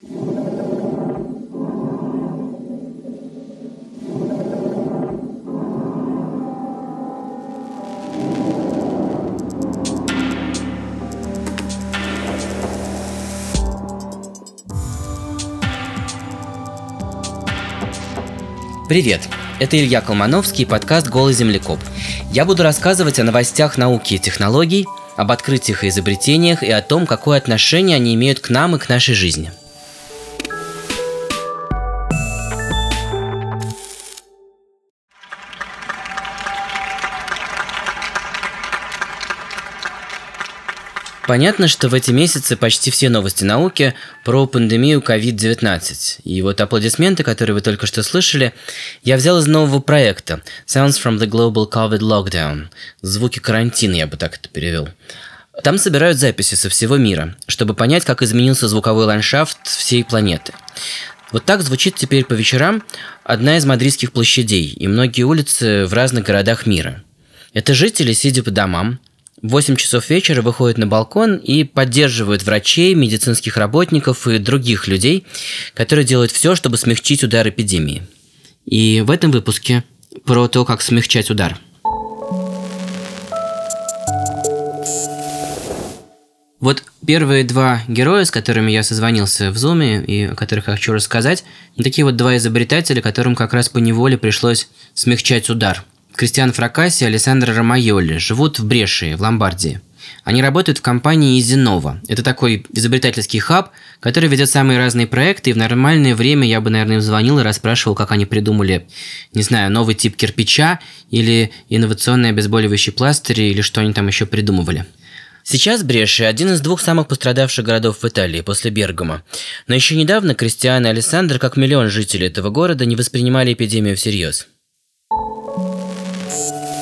Привет! Это Илья Колмановский и подкаст «Голый землекоп». Я буду рассказывать о новостях науки и технологий, об открытиях и изобретениях и о том, какое отношение они имеют к нам и к нашей жизни – Понятно, что в эти месяцы почти все новости науки про пандемию COVID-19. И вот аплодисменты, которые вы только что слышали, я взял из нового проекта Sounds from the Global COVID Lockdown. Звуки карантина, я бы так это перевел. Там собирают записи со всего мира, чтобы понять, как изменился звуковой ландшафт всей планеты. Вот так звучит теперь по вечерам одна из мадридских площадей и многие улицы в разных городах мира. Это жители, сидя по домам, в 8 часов вечера выходят на балкон и поддерживают врачей, медицинских работников и других людей, которые делают все, чтобы смягчить удар эпидемии. И в этом выпуске про то, как смягчать удар. Вот первые два героя, с которыми я созвонился в Зуме и о которых я хочу рассказать, такие вот два изобретателя, которым как раз по неволе пришлось смягчать удар – Кристиан Фракаси и Александр Ромайоли живут в Брешии, в Ломбардии. Они работают в компании Изинова. Это такой изобретательский хаб, который ведет самые разные проекты, и в нормальное время я бы, наверное, звонил и расспрашивал, как они придумали, не знаю, новый тип кирпича или инновационный обезболивающий пластырь или что они там еще придумывали. Сейчас Бреши – один из двух самых пострадавших городов в Италии после Бергама. Но еще недавно Кристиан и Александр, как миллион жителей этого города, не воспринимали эпидемию всерьез. Uh,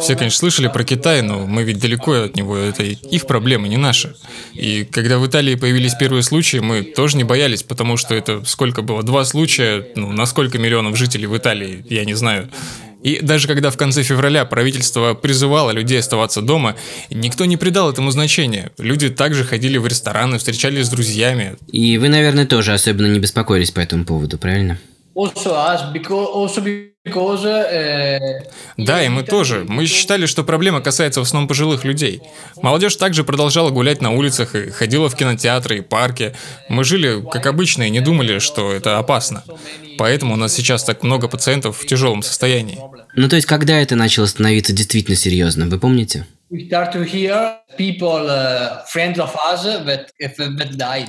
Все, конечно, слышали про Китай, но мы ведь далеко от него, это их проблемы, не наши. И когда в Италии появились первые случаи, мы тоже не боялись, потому что это сколько было? Два случая, ну, на сколько миллионов жителей в Италии, я не знаю. И даже когда в конце февраля правительство призывало людей оставаться дома, никто не придал этому значения. Люди также ходили в рестораны, встречались с друзьями. И вы, наверное, тоже особенно не беспокоились по этому поводу, правильно? Э, да, и мы тоже. Мы считали, что проблема касается в основном пожилых людей. Молодежь также продолжала гулять на улицах и ходила в кинотеатры и парки. Мы жили как обычно и не думали, что это опасно. Поэтому у нас сейчас так много пациентов в тяжелом состоянии. Ну то есть, когда это начало становиться действительно серьезным, вы помните? Uh,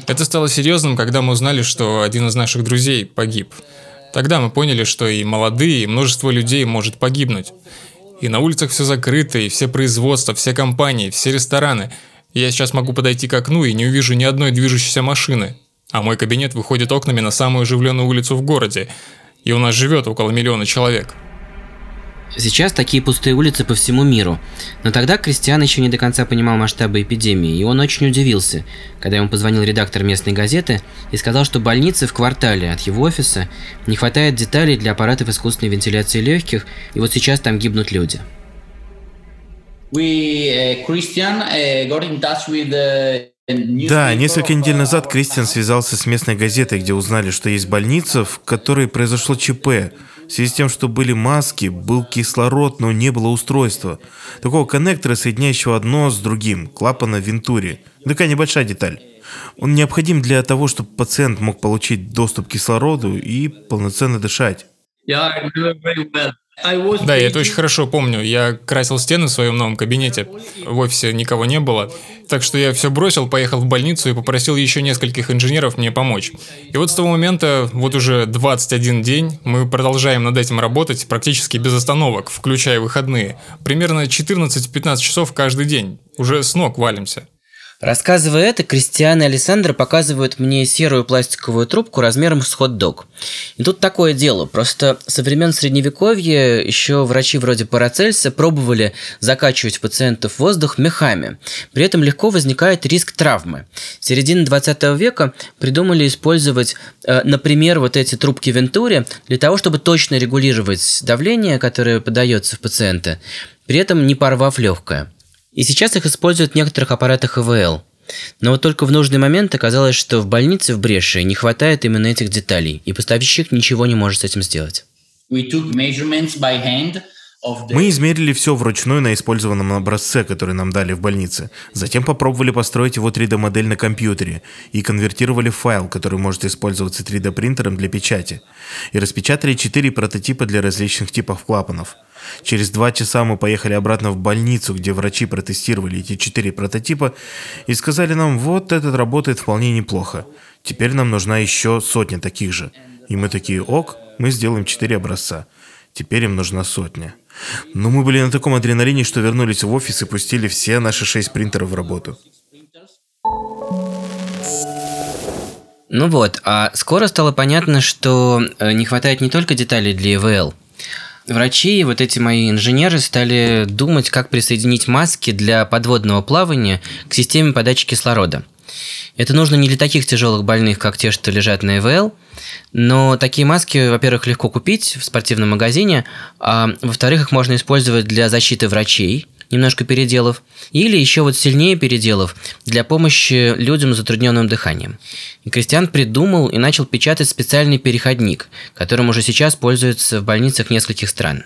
это стало серьезным, когда мы узнали, что один из наших друзей погиб. Тогда мы поняли, что и молодые, и множество людей может погибнуть. И на улицах все закрыто, и все производства, все компании, все рестораны. Я сейчас могу подойти к окну и не увижу ни одной движущейся машины. А мой кабинет выходит окнами на самую оживленную улицу в городе. И у нас живет около миллиона человек. Сейчас такие пустые улицы по всему миру. Но тогда Кристиан еще не до конца понимал масштабы эпидемии, и он очень удивился, когда ему позвонил редактор местной газеты и сказал, что больницы в квартале от его офиса не хватает деталей для аппаратов искусственной вентиляции легких, и вот сейчас там гибнут люди. We, uh, Christian, uh, got in touch with the да, несколько недель назад Кристиан связался с местной газетой, где узнали, что есть больница, в которой произошло ЧП. В связи с тем, что были маски, был кислород, но не было устройства. Такого коннектора, соединяющего одно с другим, клапана Вентури. Такая небольшая деталь. Он необходим для того, чтобы пациент мог получить доступ к кислороду и полноценно дышать. Yeah, I remember very well. Да, я это очень хорошо помню. Я красил стены в своем новом кабинете. В офисе никого не было. Так что я все бросил, поехал в больницу и попросил еще нескольких инженеров мне помочь. И вот с того момента, вот уже 21 день, мы продолжаем над этим работать практически без остановок, включая выходные. Примерно 14-15 часов каждый день. Уже с ног валимся. Рассказывая это, Кристиан и Александра показывают мне серую пластиковую трубку размером с хот-дог. И тут такое дело, просто со времен Средневековья еще врачи вроде Парацельса пробовали закачивать пациентов воздух мехами. При этом легко возникает риск травмы. В середине 20 века придумали использовать, э, например, вот эти трубки Вентури для того, чтобы точно регулировать давление, которое подается в пациента, при этом не порвав легкое – и сейчас их используют в некоторых аппаратах ИВЛ. Но вот только в нужный момент оказалось, что в больнице в Бреше не хватает именно этих деталей, и поставщик ничего не может с этим сделать. Мы измерили все вручную на использованном образце, который нам дали в больнице. Затем попробовали построить его 3D-модель на компьютере и конвертировали файл, который может использоваться 3D-принтером для печати. И распечатали 4 прототипа для различных типов клапанов – Через два часа мы поехали обратно в больницу, где врачи протестировали эти четыре прототипа и сказали нам, вот этот работает вполне неплохо. Теперь нам нужна еще сотня таких же. И мы такие, ок, мы сделаем четыре образца. Теперь им нужна сотня. Но мы были на таком адреналине, что вернулись в офис и пустили все наши шесть принтеров в работу. Ну вот, а скоро стало понятно, что э, не хватает не только деталей для EVL – Врачи и вот эти мои инженеры стали думать, как присоединить маски для подводного плавания к системе подачи кислорода. Это нужно не для таких тяжелых больных, как те, что лежат на ИВЛ, но такие маски, во-первых, легко купить в спортивном магазине, а во-вторых, их можно использовать для защиты врачей, немножко переделав, или еще вот сильнее переделав для помощи людям с затрудненным дыханием. И Кристиан придумал и начал печатать специальный переходник, которым уже сейчас пользуются в больницах нескольких стран.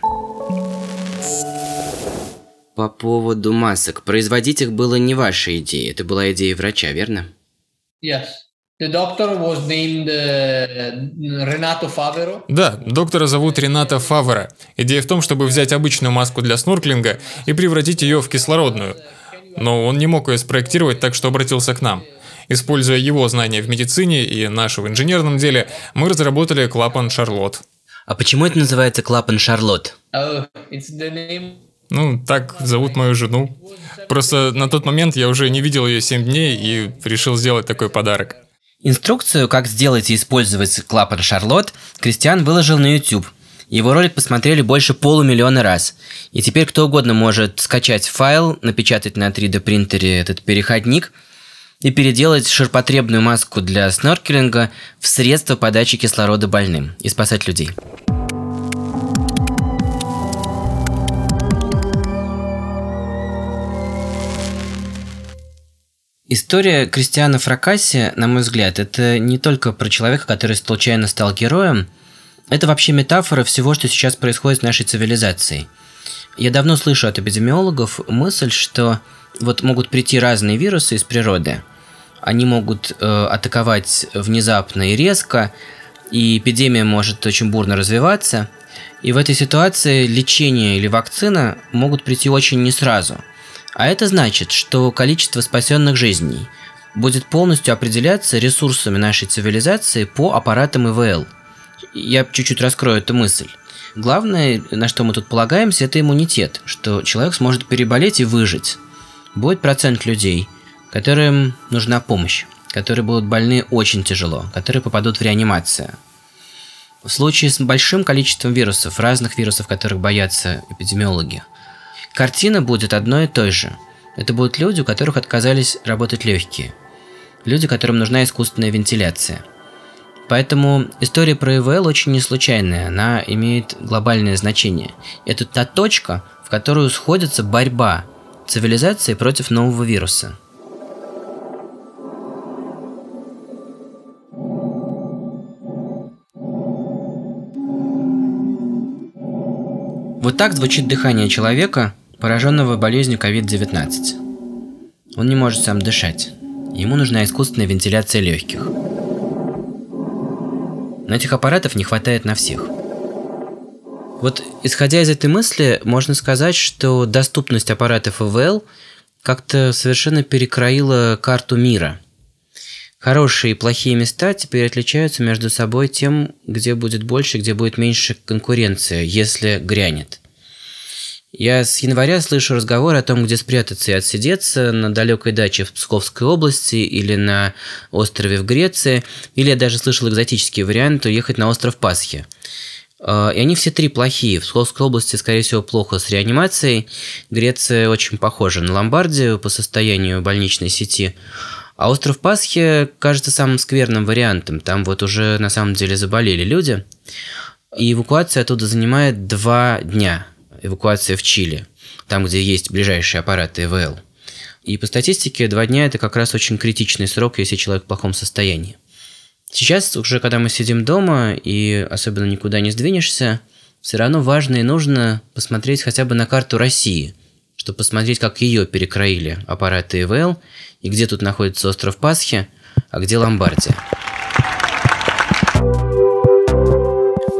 По поводу масок. Производить их было не ваша идея, это была идея врача, верно? Yes. The doctor was named Renato Favero. Да, доктора зовут Рената Фавера. Идея в том, чтобы взять обычную маску для снорклинга и превратить ее в кислородную. Но он не мог ее спроектировать, так что обратился к нам. Используя его знания в медицине и наши в инженерном деле, мы разработали клапан Шарлот. А почему это называется клапан Шарлот? Oh, ну, так зовут мою жену. Просто на тот момент я уже не видел ее 7 дней и решил сделать такой подарок. Инструкцию, как сделать и использовать клапан Шарлот, Кристиан выложил на YouTube. Его ролик посмотрели больше полумиллиона раз. И теперь кто угодно может скачать файл, напечатать на 3D принтере этот переходник и переделать ширпотребную маску для сноркелинга в средство подачи кислорода больным и спасать людей. История Кристиана Фракаси, на мой взгляд, это не только про человека, который случайно стал героем, это вообще метафора всего, что сейчас происходит в нашей цивилизации. Я давно слышу от эпидемиологов мысль, что вот могут прийти разные вирусы из природы. Они могут э, атаковать внезапно и резко, и эпидемия может очень бурно развиваться. И в этой ситуации лечение или вакцина могут прийти очень не сразу – а это значит, что количество спасенных жизней будет полностью определяться ресурсами нашей цивилизации по аппаратам ИВЛ. Я чуть-чуть раскрою эту мысль. Главное, на что мы тут полагаемся, это иммунитет, что человек сможет переболеть и выжить. Будет процент людей, которым нужна помощь, которые будут больны очень тяжело, которые попадут в реанимацию. В случае с большим количеством вирусов, разных вирусов, которых боятся эпидемиологи, Картина будет одной и той же. Это будут люди, у которых отказались работать легкие. Люди, которым нужна искусственная вентиляция. Поэтому история про ИВЛ очень не случайная, она имеет глобальное значение. Это та точка, в которую сходится борьба цивилизации против нового вируса. Вот так звучит дыхание человека, пораженного болезнью COVID-19. Он не может сам дышать. Ему нужна искусственная вентиляция легких. Но этих аппаратов не хватает на всех. Вот исходя из этой мысли, можно сказать, что доступность аппаратов ИВЛ как-то совершенно перекроила карту мира. Хорошие и плохие места теперь отличаются между собой тем, где будет больше, где будет меньше конкуренции, если грянет. Я с января слышу разговоры о том, где спрятаться и отсидеться на далекой даче в Псковской области или на острове в Греции, или я даже слышал экзотический вариант уехать на остров Пасхи. А, и они все три плохие. В Псковской области, скорее всего, плохо с реанимацией. Греция очень похожа на Ломбардию по состоянию больничной сети. А остров Пасхи кажется самым скверным вариантом. Там вот уже на самом деле заболели люди. И эвакуация оттуда занимает два дня – эвакуация в Чили, там, где есть ближайшие аппараты ИВЛ. И по статистике два дня – это как раз очень критичный срок, если человек в плохом состоянии. Сейчас, уже когда мы сидим дома и особенно никуда не сдвинешься, все равно важно и нужно посмотреть хотя бы на карту России, чтобы посмотреть, как ее перекроили аппараты ИВЛ, и где тут находится остров Пасхи, а где Ломбардия.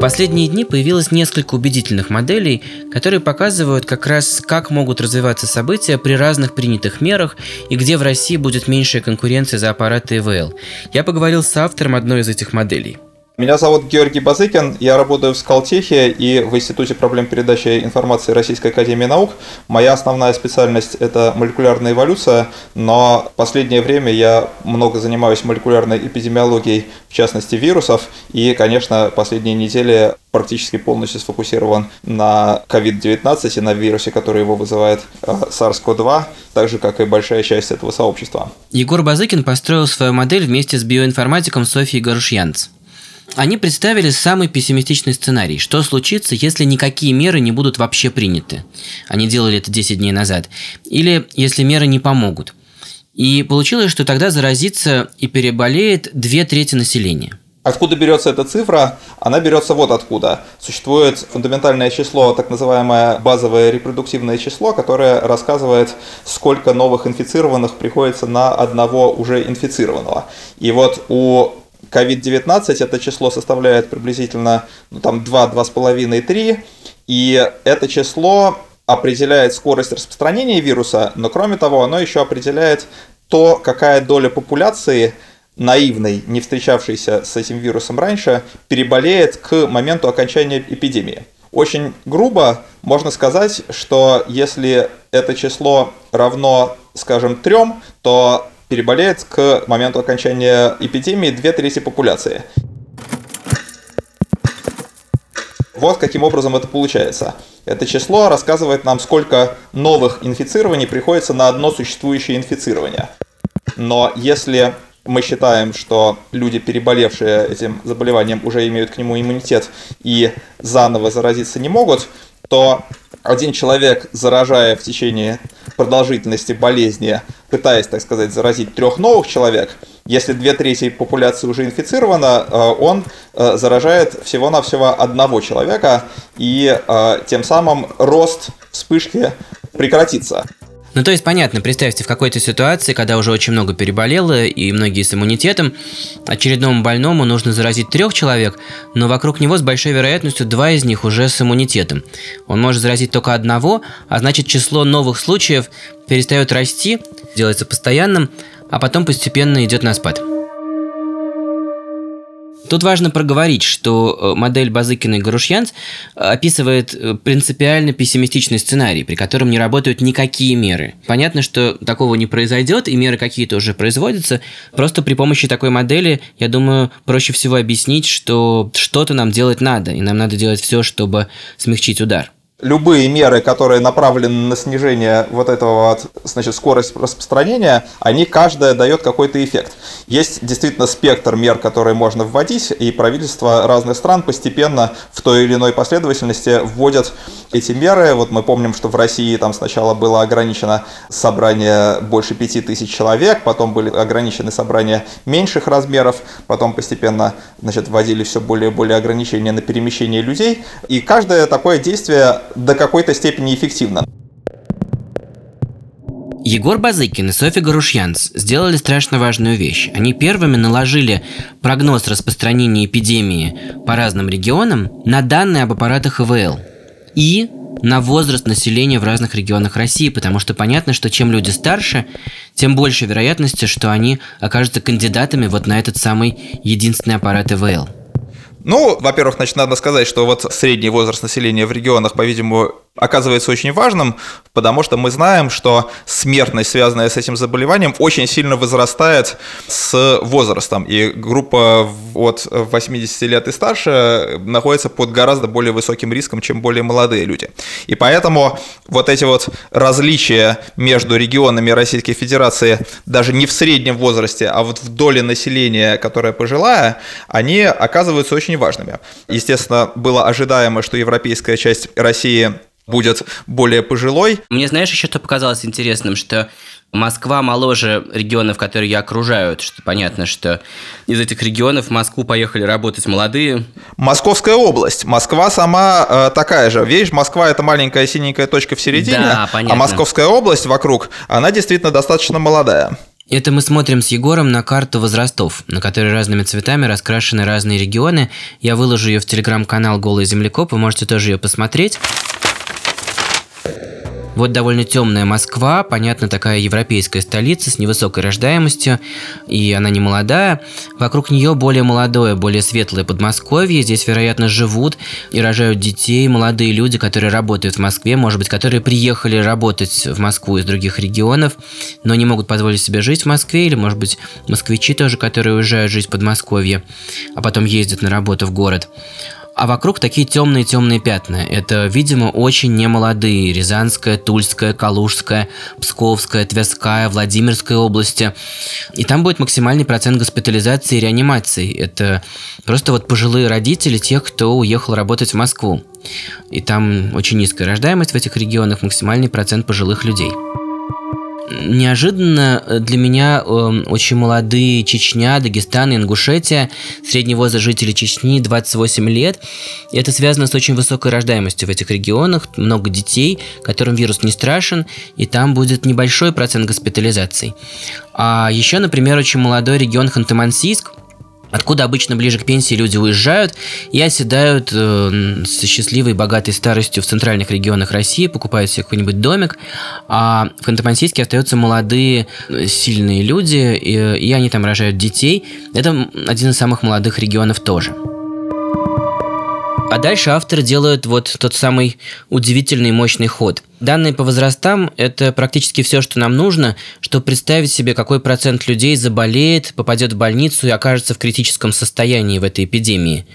Последние дни появилось несколько убедительных моделей, которые показывают как раз, как могут развиваться события при разных принятых мерах и где в России будет меньшая конкуренция за аппараты ИВЛ. Я поговорил с автором одной из этих моделей – меня зовут Георгий Базыкин, я работаю в Скалтехе и в Институте проблем передачи информации Российской Академии Наук. Моя основная специальность – это молекулярная эволюция, но в последнее время я много занимаюсь молекулярной эпидемиологией, в частности вирусов, и, конечно, последние недели практически полностью сфокусирован на COVID-19 и на вирусе, который его вызывает э, SARS-CoV-2, так же, как и большая часть этого сообщества. Егор Базыкин построил свою модель вместе с биоинформатиком Софией Гарушьянц. Они представили самый пессимистичный сценарий. Что случится, если никакие меры не будут вообще приняты? Они делали это 10 дней назад. Или если меры не помогут. И получилось, что тогда заразится и переболеет две трети населения. Откуда берется эта цифра? Она берется вот откуда. Существует фундаментальное число, так называемое базовое репродуктивное число, которое рассказывает, сколько новых инфицированных приходится на одного уже инфицированного. И вот у COVID-19 это число составляет приблизительно ну, там 2, 2,5, 3, и это число определяет скорость распространения вируса, но кроме того, оно еще определяет то, какая доля популяции наивной, не встречавшейся с этим вирусом раньше, переболеет к моменту окончания эпидемии. Очень грубо можно сказать, что если это число равно, скажем, трем, то переболеет к моменту окончания эпидемии две трети популяции. Вот каким образом это получается. Это число рассказывает нам, сколько новых инфицирований приходится на одно существующее инфицирование. Но если мы считаем, что люди, переболевшие этим заболеванием, уже имеют к нему иммунитет и заново заразиться не могут, то один человек, заражая в течение продолжительности болезни, пытаясь, так сказать, заразить трех новых человек, если две трети популяции уже инфицирована, э, он э, заражает всего-навсего одного человека, и э, тем самым рост вспышки прекратится. Ну, то есть, понятно, представьте, в какой-то ситуации, когда уже очень много переболело, и многие с иммунитетом, очередному больному нужно заразить трех человек, но вокруг него с большой вероятностью два из них уже с иммунитетом. Он может заразить только одного, а значит число новых случаев перестает расти, делается постоянным, а потом постепенно идет на спад. Тут важно проговорить, что э, модель Базыкина и Гарушьянц э, описывает э, принципиально пессимистичный сценарий, при котором не работают никакие меры. Понятно, что такого не произойдет, и меры какие-то уже производятся. Просто при помощи такой модели, я думаю, проще всего объяснить, что что-то нам делать надо, и нам надо делать все, чтобы смягчить удар любые меры, которые направлены на снижение вот этого вот, значит, скорости распространения, они каждая дает какой-то эффект. Есть действительно спектр мер, которые можно вводить, и правительства разных стран постепенно в той или иной последовательности вводят эти меры. Вот мы помним, что в России там сначала было ограничено собрание больше пяти тысяч человек, потом были ограничены собрания меньших размеров, потом постепенно значит, вводили все более и более ограничения на перемещение людей. И каждое такое действие до какой-то степени эффективно. Егор Базыкин и Софья Гарушьянц сделали страшно важную вещь. Они первыми наложили прогноз распространения эпидемии по разным регионам на данные об аппаратах ИВЛ и на возраст населения в разных регионах России, потому что понятно, что чем люди старше, тем больше вероятности, что они окажутся кандидатами вот на этот самый единственный аппарат ИВЛ. Ну, во-первых, значит, надо сказать, что вот средний возраст населения в регионах, по-видимому, оказывается очень важным, потому что мы знаем, что смертность, связанная с этим заболеванием, очень сильно возрастает с возрастом. И группа от 80 лет и старше находится под гораздо более высоким риском, чем более молодые люди. И поэтому вот эти вот различия между регионами Российской Федерации даже не в среднем возрасте, а вот в доле населения, которая пожилая, они оказываются очень важными. Естественно, было ожидаемо, что европейская часть России будет более пожилой. Мне знаешь еще что показалось интересным, что Москва моложе регионов, которые ее окружают. Что понятно, что из этих регионов в Москву поехали работать молодые. Московская область. Москва сама э, такая же. Видишь, Москва это маленькая синенькая точка в середине, да, а Московская область вокруг, она действительно достаточно молодая. Это мы смотрим с Егором на карту возрастов, на которой разными цветами раскрашены разные регионы. Я выложу ее в телеграм-канал «Голый землекоп», вы можете тоже ее посмотреть. Вот довольно темная Москва, понятно, такая европейская столица с невысокой рождаемостью, и она не молодая. Вокруг нее более молодое, более светлое Подмосковье. Здесь, вероятно, живут и рожают детей молодые люди, которые работают в Москве, может быть, которые приехали работать в Москву из других регионов, но не могут позволить себе жить в Москве, или, может быть, москвичи тоже, которые уезжают жить в Подмосковье, а потом ездят на работу в город. А вокруг такие темные-темные пятна. Это, видимо, очень немолодые. Рязанская, Тульская, Калужская, Псковская, Тверская, Владимирская области. И там будет максимальный процент госпитализации и реанимации. Это просто вот пожилые родители тех, кто уехал работать в Москву. И там очень низкая рождаемость в этих регионах, максимальный процент пожилых людей неожиданно э, для меня э, очень молодые Чечня, Дагестан, Ингушетия. Средний возраст жителей Чечни 28 лет. И это связано с очень высокой рождаемостью в этих регионах. Много детей, которым вирус не страшен, и там будет небольшой процент госпитализаций. А еще, например, очень молодой регион Ханты-Мансийск – откуда обычно ближе к пенсии люди уезжают и оседают э, со счастливой, богатой старостью в центральных регионах России, покупают себе какой-нибудь домик, а в Ханты-Мансийске остаются молодые, э, сильные люди, и, и они там рожают детей. Это один из самых молодых регионов тоже. А дальше авторы делают вот тот самый удивительный мощный ход. Данные по возрастам – это практически все, что нам нужно, чтобы представить себе, какой процент людей заболеет, попадет в больницу и окажется в критическом состоянии в этой эпидемии.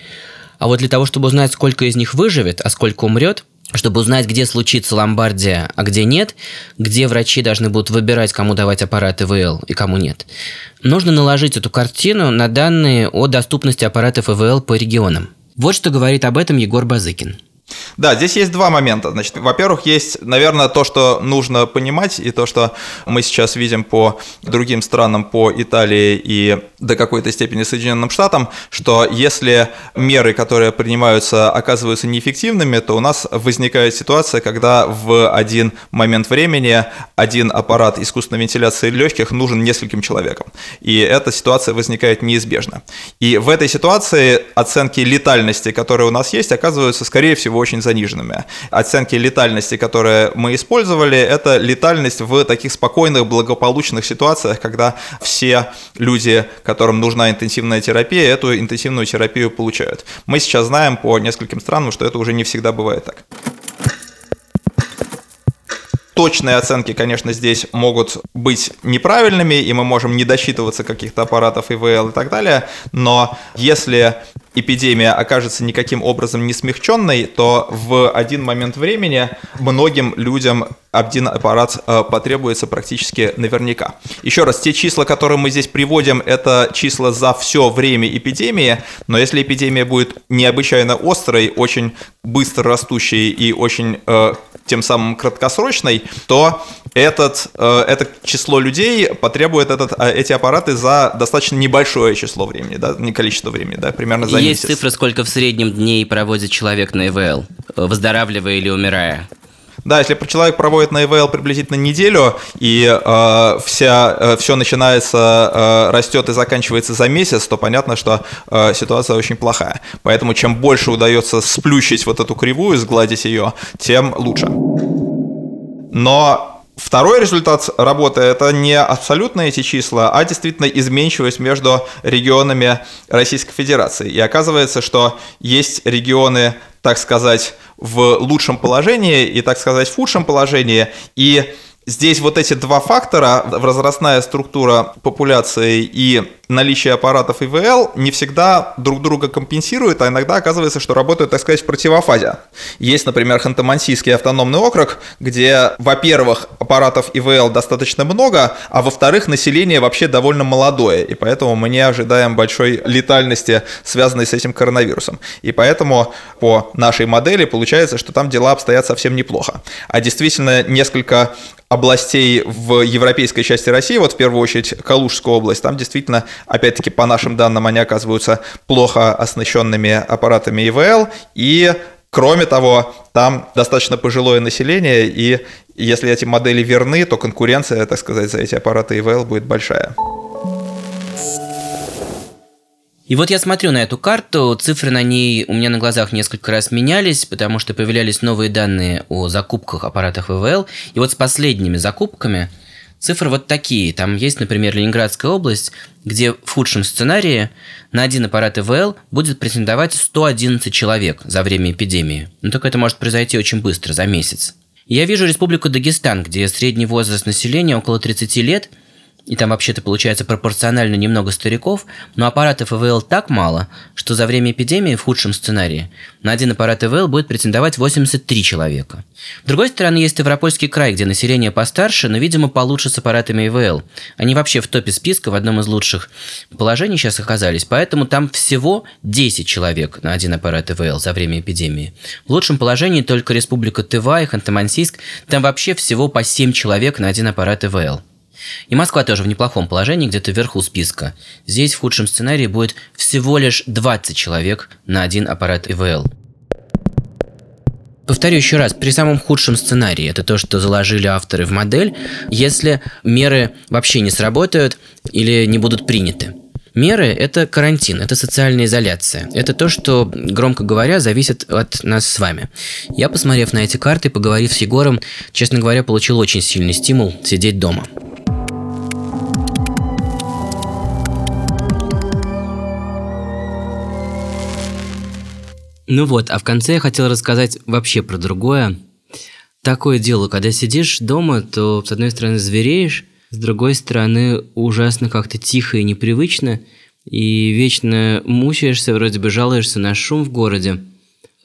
А вот для того, чтобы узнать, сколько из них выживет, а сколько умрет, чтобы узнать, где случится ломбардия, а где нет, где врачи должны будут выбирать, кому давать аппарат ИВЛ и кому нет, нужно наложить эту картину на данные о доступности аппаратов ИВЛ по регионам. Вот что говорит об этом Егор Базыкин. Да, здесь есть два момента. Значит, во-первых, есть, наверное, то, что нужно понимать, и то, что мы сейчас видим по другим странам, по Италии и до какой-то степени Соединенным Штатам, что если меры, которые принимаются, оказываются неэффективными, то у нас возникает ситуация, когда в один момент времени один аппарат искусственной вентиляции легких нужен нескольким человекам. И эта ситуация возникает неизбежно. И в этой ситуации оценки летальности, которые у нас есть, оказываются, скорее всего, очень заниженными. Оценки летальности, которые мы использовали, это летальность в таких спокойных, благополучных ситуациях, когда все люди, которым нужна интенсивная терапия, эту интенсивную терапию получают. Мы сейчас знаем по нескольким странам, что это уже не всегда бывает так точные оценки, конечно, здесь могут быть неправильными, и мы можем не досчитываться каких-то аппаратов ИВЛ и так далее, но если эпидемия окажется никаким образом не смягченной, то в один момент времени многим людям один аппарат э, потребуется практически наверняка. Еще раз, те числа, которые мы здесь приводим, это числа за все время эпидемии, но если эпидемия будет необычайно острой, очень быстро растущей и очень э, тем самым краткосрочной, то этот, э, это число людей потребует этот, э, эти аппараты за достаточно небольшое число времени, да, не количество времени, да, примерно за Есть месяц. цифра, сколько в среднем дней проводит человек на ИВЛ, выздоравливая или умирая? Да, если человек проводит на ИВЛ приблизительно неделю, и э, вся, э, все начинается, э, растет и заканчивается за месяц, то понятно, что э, ситуация очень плохая. Поэтому чем больше удается сплющить вот эту кривую, сгладить ее, тем лучше. Но Второй результат работы – это не абсолютно эти числа, а действительно изменчивость между регионами Российской Федерации. И оказывается, что есть регионы, так сказать, в лучшем положении и, так сказать, в худшем положении. И здесь вот эти два фактора, возрастная структура популяции и наличие аппаратов ИВЛ не всегда друг друга компенсирует, а иногда оказывается, что работают, так сказать, в противофазе. Есть, например, Ханты-Мансийский автономный округ, где, во-первых, аппаратов ИВЛ достаточно много, а во-вторых, население вообще довольно молодое, и поэтому мы не ожидаем большой летальности, связанной с этим коронавирусом. И поэтому по нашей модели получается, что там дела обстоят совсем неплохо. А действительно, несколько областей в европейской части России, вот в первую очередь Калужская область, там действительно, опять-таки, по нашим данным, они оказываются плохо оснащенными аппаратами ИВЛ, и Кроме того, там достаточно пожилое население, и если эти модели верны, то конкуренция, так сказать, за эти аппараты ИВЛ будет большая. И вот я смотрю на эту карту, цифры на ней у меня на глазах несколько раз менялись, потому что появлялись новые данные о закупках аппаратов ВВЛ. И вот с последними закупками цифры вот такие. Там есть, например, Ленинградская область, где в худшем сценарии на один аппарат ИВЛ будет претендовать 111 человек за время эпидемии. Но только это может произойти очень быстро, за месяц. я вижу Республику Дагестан, где средний возраст населения около 30 лет – и там вообще-то получается пропорционально немного стариков, но аппаратов ИВЛ так мало, что за время эпидемии в худшем сценарии на один аппарат ИВЛ будет претендовать 83 человека. С другой стороны, есть Ставропольский край, где население постарше, но, видимо, получше с аппаратами ИВЛ. Они вообще в топе списка в одном из лучших положений сейчас оказались, поэтому там всего 10 человек на один аппарат ИВЛ за время эпидемии. В лучшем положении только Республика Тыва и Ханты-Мансийск, там вообще всего по 7 человек на один аппарат ИВЛ. И Москва тоже в неплохом положении, где-то вверху списка. Здесь в худшем сценарии будет всего лишь 20 человек на один аппарат ИВЛ. Повторю еще раз, при самом худшем сценарии, это то, что заложили авторы в модель, если меры вообще не сработают или не будут приняты. Меры – это карантин, это социальная изоляция. Это то, что, громко говоря, зависит от нас с вами. Я, посмотрев на эти карты, поговорив с Егором, честно говоря, получил очень сильный стимул сидеть дома. Ну вот, а в конце я хотел рассказать вообще про другое. Такое дело, когда сидишь дома, то с одной стороны звереешь, с другой стороны ужасно как-то тихо и непривычно, и вечно мучаешься, вроде бы жалуешься на шум в городе.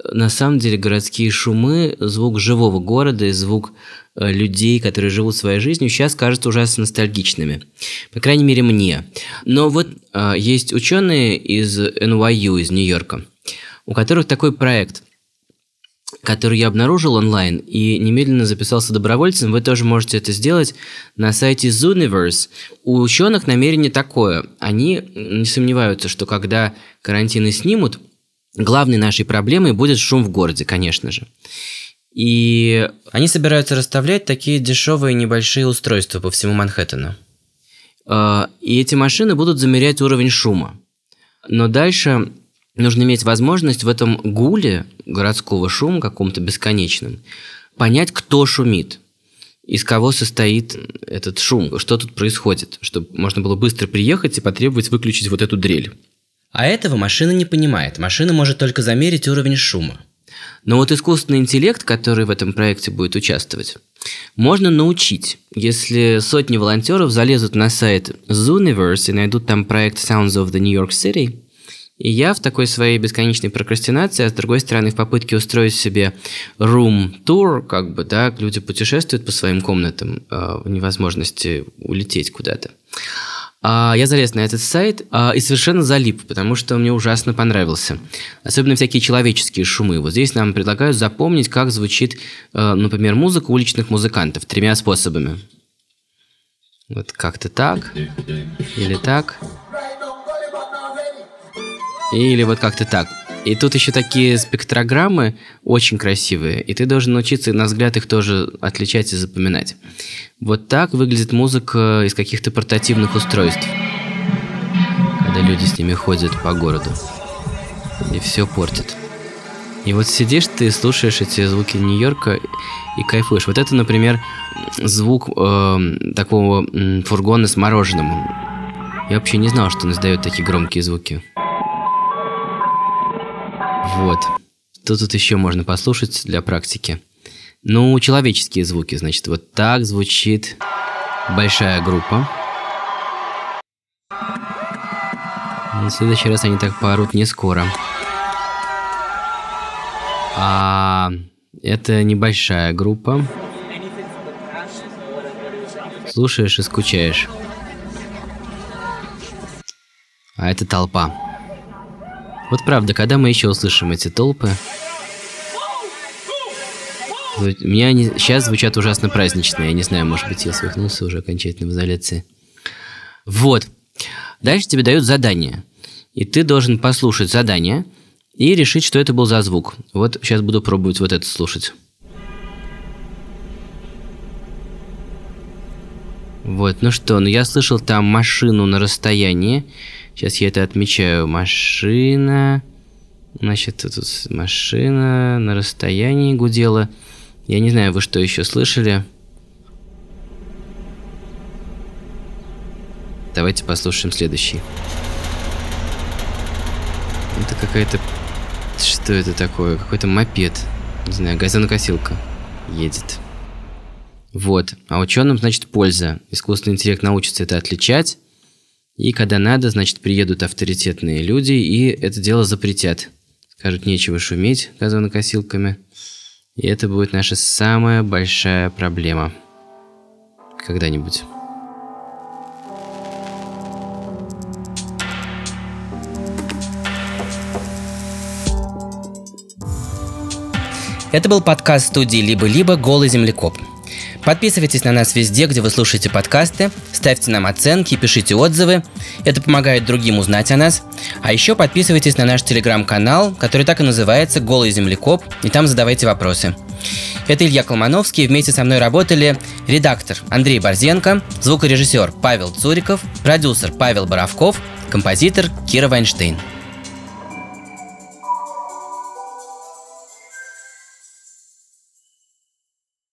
На самом деле городские шумы, звук живого города и звук э, людей, которые живут своей жизнью, сейчас кажутся ужасно ностальгичными. По крайней мере, мне. Но вот э, есть ученые из NYU, из Нью-Йорка, у которых такой проект, который я обнаружил онлайн и немедленно записался добровольцем. Вы тоже можете это сделать на сайте Zooniverse. У ученых намерение такое. Они не сомневаются, что когда карантины снимут, главной нашей проблемой будет шум в городе, конечно же. И они собираются расставлять такие дешевые небольшие устройства по всему Манхэттену. А, и эти машины будут замерять уровень шума. Но дальше нужно иметь возможность в этом гуле городского шума каком-то бесконечном понять, кто шумит, из кого состоит этот шум, что тут происходит, чтобы можно было быстро приехать и потребовать выключить вот эту дрель. А этого машина не понимает. Машина может только замерить уровень шума. Но вот искусственный интеллект, который в этом проекте будет участвовать, можно научить. Если сотни волонтеров залезут на сайт Zooniverse и найдут там проект Sounds of the New York City – и я в такой своей бесконечной прокрастинации, а с другой стороны в попытке устроить себе room tour, как бы, да, люди путешествуют по своим комнатам э, в невозможности улететь куда-то. А я залез на этот сайт а, и совершенно залип, потому что мне ужасно понравился. Особенно всякие человеческие шумы. Вот здесь нам предлагают запомнить, как звучит, например, музыка уличных музыкантов тремя способами. Вот как-то так, или так, или вот как-то так. И тут еще такие спектрограммы очень красивые, и ты должен научиться, на взгляд, их тоже отличать и запоминать. Вот так выглядит музыка из каких-то портативных устройств, когда люди с ними ходят по городу и все портят. И вот сидишь ты, слушаешь эти звуки Нью-Йорка и кайфуешь. Вот это, например, звук э, такого э, фургона с мороженым. Я вообще не знал, что он издает такие громкие звуки. Вот. Что тут еще можно послушать для практики? Ну, человеческие звуки, значит, вот так звучит большая группа. В следующий раз они так поорут не скоро. А это небольшая группа. Слушаешь и скучаешь. А это толпа. Вот правда, когда мы еще услышим эти толпы, меня они сейчас звучат ужасно праздничные. Я не знаю, может быть, я свихнулся уже окончательно в изоляции. Вот. Дальше тебе дают задание. И ты должен послушать задание и решить, что это был за звук. Вот сейчас буду пробовать вот это слушать. Вот, ну что, ну я слышал там машину на расстоянии. Сейчас я это отмечаю. Машина. Значит, тут машина на расстоянии гудела. Я не знаю, вы что еще слышали? Давайте послушаем следующий. Это какая-то... Что это такое? Какой-то мопед. Не знаю, газонокосилка едет. Вот. А ученым, значит, польза. Искусственный интеллект научится это отличать. И когда надо, значит, приедут авторитетные люди и это дело запретят. Скажут, нечего шуметь газонокосилками. И это будет наша самая большая проблема. Когда-нибудь. Это был подкаст студии «Либо-либо. Голый землекоп». Подписывайтесь на нас везде, где вы слушаете подкасты, ставьте нам оценки, пишите отзывы. Это помогает другим узнать о нас. А еще подписывайтесь на наш телеграм-канал, который так и называется «Голый землекоп», и там задавайте вопросы. Это Илья Колмановский, вместе со мной работали редактор Андрей Борзенко, звукорежиссер Павел Цуриков, продюсер Павел Боровков, композитор Кира Вайнштейн.